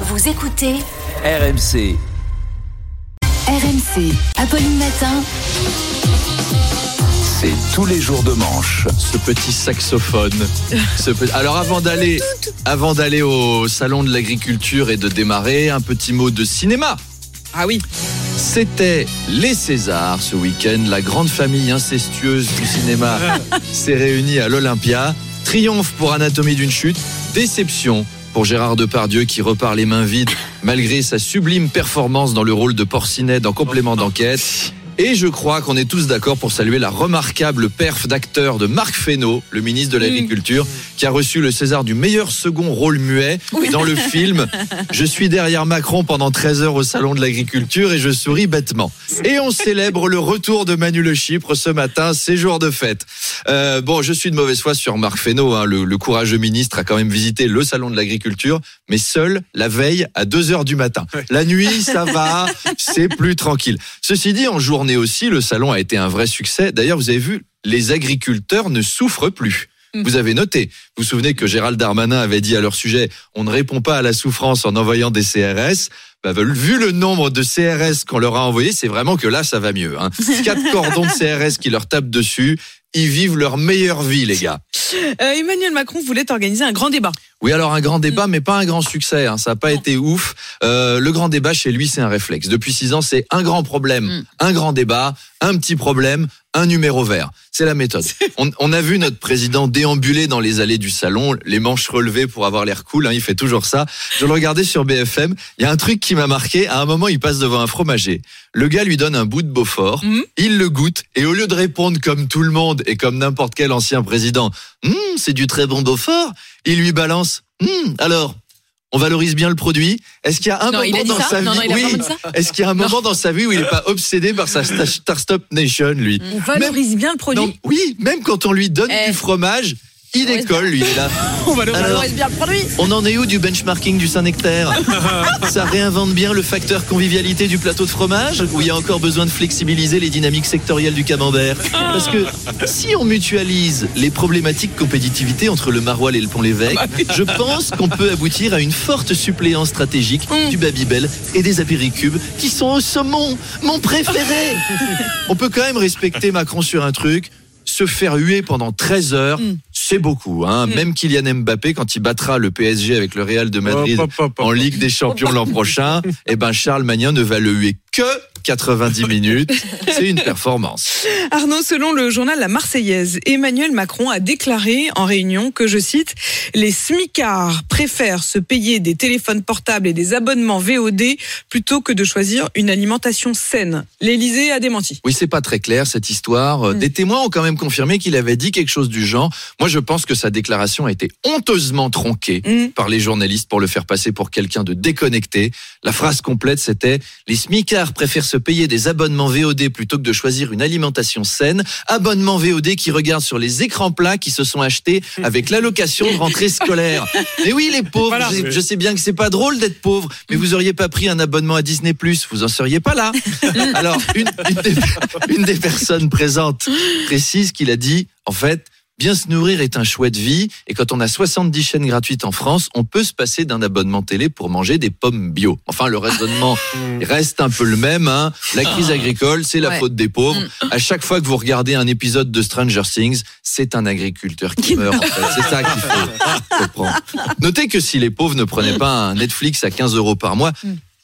Vous écoutez RMC. RMC. Apolline Matin. C'est tous les jours de manche. ce petit saxophone. Ce pe- Alors avant d'aller, avant d'aller au salon de l'agriculture et de démarrer, un petit mot de cinéma. Ah oui. C'était les Césars ce week-end. La grande famille incestueuse du cinéma s'est réunie à l'Olympia. Triomphe pour Anatomie d'une chute. Déception pour Gérard Depardieu qui repart les mains vides malgré sa sublime performance dans le rôle de Porcinet dans Complément d'enquête. Et je crois qu'on est tous d'accord pour saluer la remarquable perf d'acteur de Marc Fesneau, le ministre de l'Agriculture, qui a reçu le César du meilleur second rôle muet dans le film Je suis derrière Macron pendant 13 heures au salon de l'agriculture et je souris bêtement. Et on célèbre le retour de Manu Le Chypre ce matin, c'est jour de fête. Euh, bon, je suis de mauvaise foi sur Marc Fesneau, hein, le, le courageux ministre a quand même visité le salon de l'agriculture, mais seul la veille à 2 heures du matin. La nuit, ça va, c'est plus tranquille. Ceci dit, en journée aussi, le salon a été un vrai succès. D'ailleurs, vous avez vu, les agriculteurs ne souffrent plus. Vous avez noté, vous vous souvenez que Gérald Darmanin avait dit à leur sujet, on ne répond pas à la souffrance en envoyant des CRS. Bah, vu le nombre de CRS qu'on leur a envoyés, c'est vraiment que là, ça va mieux. Hein. Quatre cordons de CRS qui leur tapent dessus, ils vivent leur meilleure vie, les gars. Euh, Emmanuel Macron voulait organiser un grand débat. Oui, alors un grand débat, mais pas un grand succès. hein. Ça n'a pas été ouf. Euh, le grand débat chez lui, c'est un réflexe. Depuis six ans, c'est un grand problème, Mm. un grand débat, un petit problème, un numéro vert. C'est la méthode. On, on a vu notre président déambuler dans les allées du salon, les manches relevées pour avoir l'air cool. hein, il fait toujours ça. Je le regardais sur BFM. Il y a un truc qui m'a marqué. À un moment, il passe devant un fromager. Le gars lui donne un bout de Beaufort. Mhm. Il le goûte et au lieu de répondre comme tout le monde et comme n'importe quel ancien président, Hum, c'est du très bon Beaufort, il lui balance. Hum, alors, on valorise bien le produit. Est-ce qu'il y a un Non, moment dans ça sa Non, vie non, oui. Est-ce qu'il y a un moment dans sa vie où il n'est pas obsédé par sa sta- Start-up Nation, lui? On valorise bien le produit. Non, Oui, même quand on lui donne Eh. du fromage, il décolle, lui. il est là. on Alors, bien le produit. on en est où du benchmarking du Saint-Nectaire Ça réinvente bien le facteur convivialité du plateau de fromage Ou il y a encore besoin de flexibiliser les dynamiques sectorielles du camembert Parce que si on mutualise les problématiques compétitivité entre le Maroilles et le Pont-l'Évêque, je pense qu'on peut aboutir à une forte suppléance stratégique du Babybel et des apéricubes qui sont au saumon, mon préféré On peut quand même respecter Macron sur un truc se faire huer pendant 13 heures, Mm. c'est beaucoup. Hein. Même Kylian Mbappé, quand il battra le PSG avec le Real de Madrid en. Ligue des Champions l'an prochain, eh ben Charles Magnin ne va le huer que 90 minutes. C'est une performance. Arnaud, selon le journal La Marseillaise, Emmanuel Macron a déclaré en réunion que, je cite, les smicards préfèrent se payer des téléphones portables et des abonnements VOD plutôt que de choisir une alimentation saine. L'Élysée a démenti. Oui, c'est pas très clair cette histoire. Euh, Mm. Des témoins ont quand même confirmé qu'il avait dit quelque chose du genre. Moi, je pense que sa déclaration a été honteusement tronquée Mm. par les journalistes pour le faire passer pour quelqu'un de déconnecté. La phrase complète, c'était les smicards préfèrent se payer des abonnements VOD plutôt que de choisir une alimentation saine. Abonnements VOD qui regardent sur les écrans plats qui se sont achetés avec l'allocation de rentrée scolaire. Mais oui, les pauvres, Voilà. je, je sais bien que c'est pas drôle d'être pauvre, mais vous auriez pas pris un abonnement à Disney+, vous en seriez pas là. Alors, une, une des, une des personnes présentes précise qu'il a dit, en fait, bien se nourrir est un chouette vie, et quand on a 70 chaînes gratuites en France, on peut se passer d'un abonnement télé pour manger des pommes bio. Enfin, le raisonnement reste un peu le même. Hein. La crise agricole, c'est la Ouais. faute des pauvres. À chaque fois que vous regardez un épisode de Stranger Things, c'est un agriculteur qui meurt. en fait. C'est ça qu'il faut comprendre. Notez que si les pauvres ne prenaient pas un Netflix à 15 euros par mois,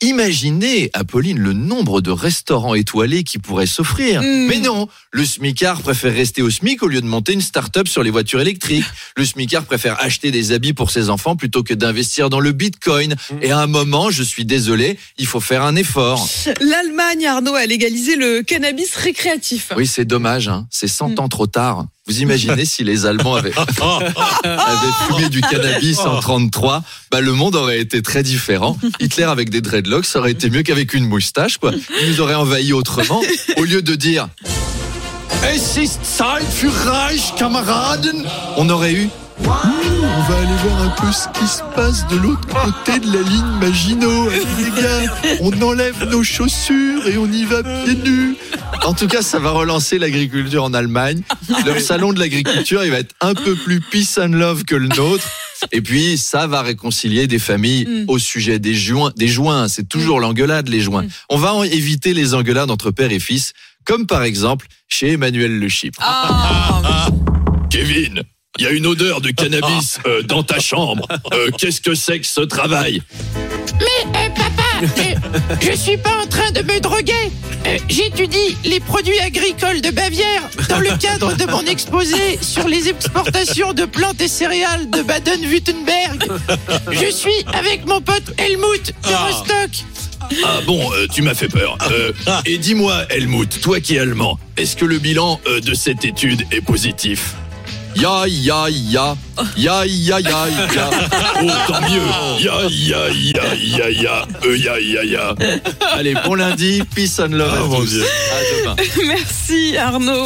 Imaginez, Apolline, le nombre de restaurants étoilés qui pourraient s'offrir. Mm. Mais non, le smicard préfère rester au SMIC au lieu de monter une start-up sur les voitures électriques. Le smicard préfère acheter des habits pour ses enfants plutôt que d'investir dans le bitcoin. Et à un moment, je suis désolé, il faut faire un effort. L'Allemagne, Arnaud, a légalisé le cannabis récréatif. Oui, c'est dommage, hein. c'est 100 Mm. ans trop tard. Vous imaginez si les Allemands avaient, avaient fumé du cannabis en 33, bah le monde aurait été très différent. Hitler avec des dreadlocks, ça aurait été mieux qu'avec une moustache, quoi. Il nous aurait envahi autrement, au lieu de dire Es ist Zeit für Reich, Kameraden? On aurait eu Ouh, on va aller voir un peu ce qui se passe de l'autre côté de la ligne Maginot. Allez, les gars, on enlève nos chaussures et on y va pieds nus. En tout cas, ça va relancer l'agriculture en Allemagne. Leur salon de l'agriculture, il va être un peu plus peace and love que le nôtre. Et puis, ça va réconcilier des familles Mm. au sujet des joints. Des joints, c'est toujours l'engueulade, les joints. Mm. On va en éviter les engueulades entre père et fils, comme par exemple chez Emmanuel Le Chypre. Ah, Kevin, il y a une odeur de cannabis euh, dans ta chambre. Euh, Qu'est-ce que c'est que ce travail? Eh, je suis pas en train de me droguer. Euh, J'étudie les produits agricoles de Bavière dans le cadre de mon exposé sur les exportations de plantes et céréales de Baden-Württemberg. Je suis avec mon pote Helmut de Rostock. Ah bon, euh, tu m'as fait peur. Euh, et dis-moi, Helmut, toi qui es allemand, est-ce que le bilan euh, de cette étude est positif? Ya, ya, ya, ya, ya, ya, ya. Oh, tant mieux. Ya, ya, ya, ya, ya, euh, ya, ya, ya. Allez, bon lundi, peace and love à Oh, mon tous. Dieu. À demain. merci Arnaud.